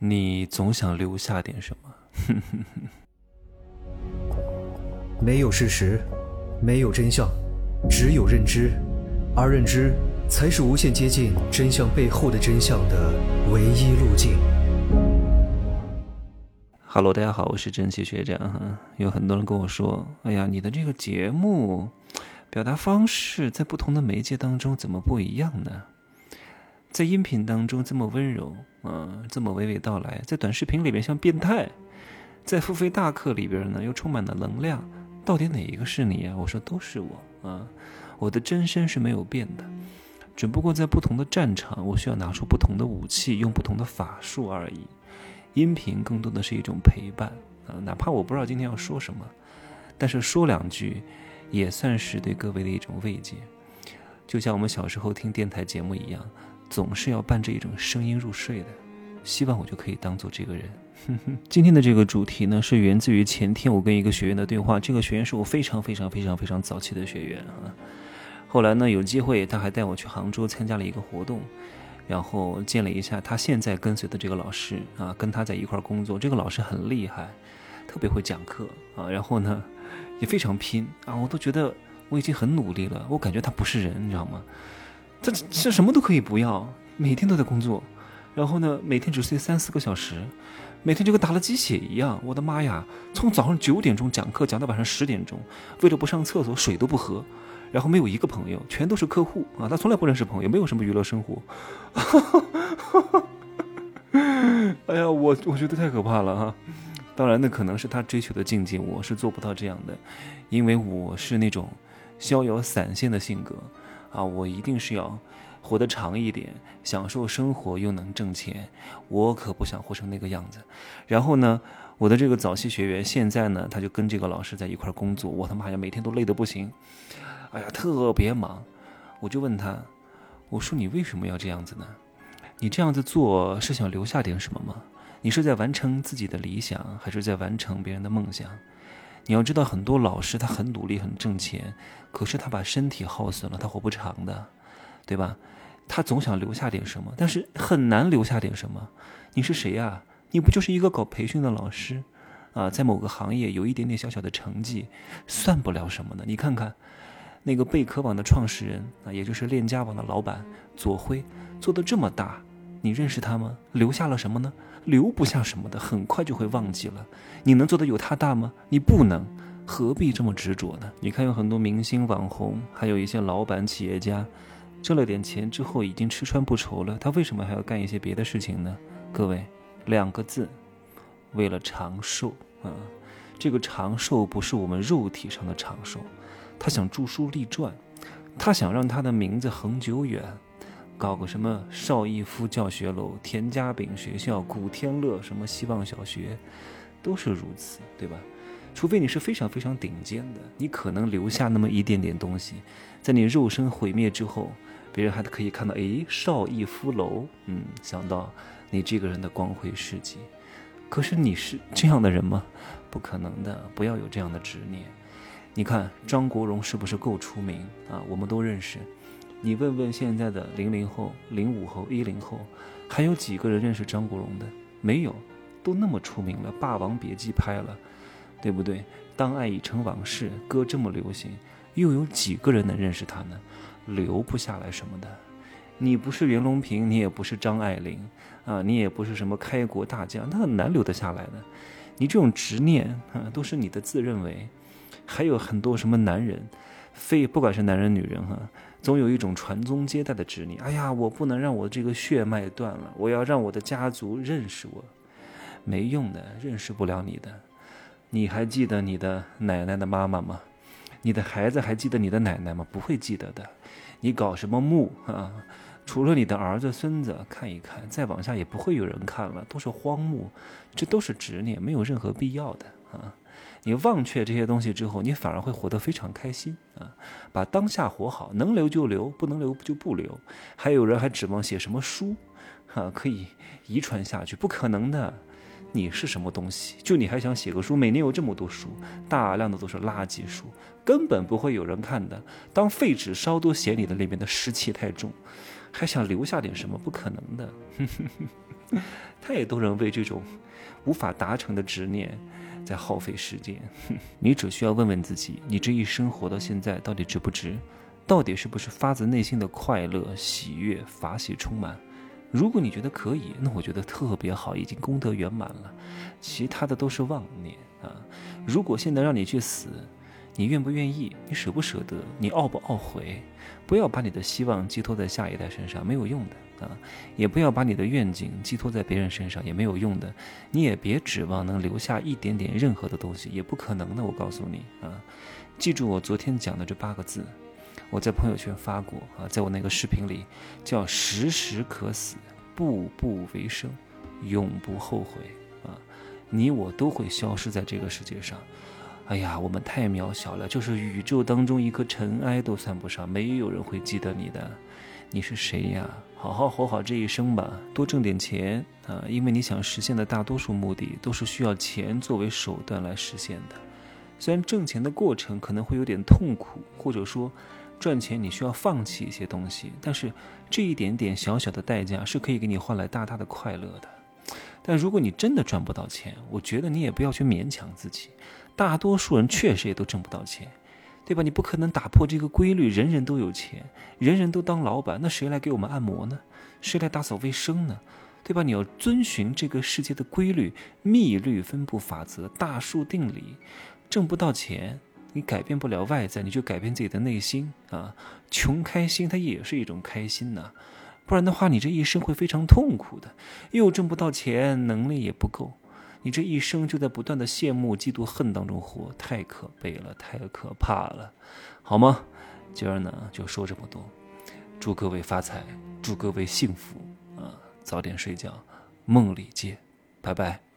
你总想留下点什么。没有事实，没有真相，只有认知，而认知才是无限接近真相背后的真相的唯一路径。Hello，大家好，我是真奇学长哈。有很多人跟我说：“哎呀，你的这个节目表达方式在不同的媒介当中怎么不一样呢？在音频当中这么温柔，嗯，这么娓娓道来；在短视频里边像变态，在付费大课里边呢又充满了能量。”到底哪一个是你啊？我说都是我啊，我的真身是没有变的，只不过在不同的战场，我需要拿出不同的武器，用不同的法术而已。音频更多的是一种陪伴啊，哪怕我不知道今天要说什么，但是说两句，也算是对各位的一种慰藉。就像我们小时候听电台节目一样，总是要伴着一种声音入睡的。希望我就可以当做这个人。今天的这个主题呢，是源自于前天我跟一个学员的对话。这个学员是我非常非常非常非常早期的学员啊。后来呢，有机会他还带我去杭州参加了一个活动，然后见了一下他现在跟随的这个老师啊，跟他在一块工作。这个老师很厉害，特别会讲课啊，然后呢也非常拼啊，我都觉得我已经很努力了。我感觉他不是人，你知道吗？他这什么都可以不要，每天都在工作。然后呢，每天只睡三四个小时，每天就跟打了鸡血一样。我的妈呀，从早上九点钟讲课讲到晚上十点钟，为了不上厕所，水都不喝，然后没有一个朋友，全都是客户啊。他从来不认识朋友，没有什么娱乐生活。哎呀，我我觉得太可怕了哈。当然，那可能是他追求的境界，我是做不到这样的，因为我是那种逍遥散现的性格啊，我一定是要。活得长一点，享受生活又能挣钱，我可不想活成那个样子。然后呢，我的这个早期学员现在呢，他就跟这个老师在一块工作，我他妈呀，每天都累得不行，哎呀，特别忙。我就问他，我说你为什么要这样子呢？你这样子做是想留下点什么吗？你是在完成自己的理想，还是在完成别人的梦想？你要知道，很多老师他很努力，很挣钱，可是他把身体耗损了，他活不长的。对吧？他总想留下点什么，但是很难留下点什么。你是谁呀？你不就是一个搞培训的老师，啊，在某个行业有一点点小小的成绩，算不了什么的。你看看，那个贝壳网的创始人啊，也就是链家网的老板左晖，做的这么大，你认识他吗？留下了什么呢？留不下什么的，很快就会忘记了。你能做的有他大吗？你不能，何必这么执着呢？你看，有很多明星网红，还有一些老板企业家。挣了点钱之后，已经吃穿不愁了，他为什么还要干一些别的事情呢？各位，两个字，为了长寿啊！这个长寿不是我们肉体上的长寿，他想著书立传，他想让他的名字恒久远，搞个什么邵逸夫教学楼、田家炳学校、古天乐什么希望小学，都是如此，对吧？除非你是非常非常顶尖的，你可能留下那么一点点东西，在你肉身毁灭之后。别人还可以看到，哎，邵逸夫楼，嗯，想到你这个人的光辉事迹。可是你是这样的人吗？不可能的，不要有这样的执念。你看张国荣是不是够出名啊？我们都认识。你问问现在的零零后、零五后、一零后，还有几个人认识张国荣的？没有，都那么出名了，《霸王别姬》拍了，对不对？当爱已成往事，歌这么流行，又有几个人能认识他呢？留不下来什么的，你不是袁隆平，你也不是张爱玲，啊，你也不是什么开国大将，那很难留得下来的。你这种执念啊，都是你的自认为。还有很多什么男人，非不管是男人女人哈，总有一种传宗接代的执念。哎呀，我不能让我这个血脉断了，我要让我的家族认识我。没用的，认识不了你的。你还记得你的奶奶的妈妈吗？你的孩子还记得你的奶奶吗？不会记得的。你搞什么墓啊？除了你的儿子孙子看一看，再往下也不会有人看了，都是荒墓。这都是执念，没有任何必要的啊！你忘却这些东西之后，你反而会活得非常开心啊！把当下活好，能留就留，不能留就不留。还有人还指望写什么书，哈，可以遗传下去？不可能的。你是什么东西？就你还想写个书？每年有这么多书，大量的都是垃圾书，根本不会有人看的。当废纸烧都嫌你的里面的湿气太重，还想留下点什么？不可能的。太多人为这种无法达成的执念在耗费时间。你只需要问问自己：你这一生活到现在到底值不值？到底是不是发自内心的快乐、喜悦、法喜充满？如果你觉得可以，那我觉得特别好，已经功德圆满了。其他的都是妄念啊！如果现在让你去死，你愿不愿意？你舍不舍得？你懊不懊悔？不要把你的希望寄托在下一代身上，没有用的啊！也不要把你的愿景寄托在别人身上，也没有用的。你也别指望能留下一点点任何的东西，也不可能的。我告诉你啊，记住我昨天讲的这八个字，我在朋友圈发过啊，在我那个视频里叫“时时可死，步步为生，永不后悔”啊！你我都会消失在这个世界上。哎呀，我们太渺小了，就是宇宙当中一颗尘埃都算不上，没有人会记得你的。你是谁呀？好好活好这一生吧，多挣点钱啊！因为你想实现的大多数目的都是需要钱作为手段来实现的。虽然挣钱的过程可能会有点痛苦，或者说赚钱你需要放弃一些东西，但是这一点点小小的代价是可以给你换来大大的快乐的。但如果你真的赚不到钱，我觉得你也不要去勉强自己。大多数人确实也都挣不到钱，对吧？你不可能打破这个规律，人人都有钱，人人都当老板，那谁来给我们按摩呢？谁来打扫卫生呢？对吧？你要遵循这个世界的规律，密律分布法则，大数定理。挣不到钱，你改变不了外在，你就改变自己的内心啊！穷开心，它也是一种开心呐，不然的话，你这一生会非常痛苦的，又挣不到钱，能力也不够。你这一生就在不断的羡慕、嫉妒、恨当中活，太可悲了，太可怕了，好吗？今儿呢就说这么多，祝各位发财，祝各位幸福啊！早点睡觉，梦里见，拜拜。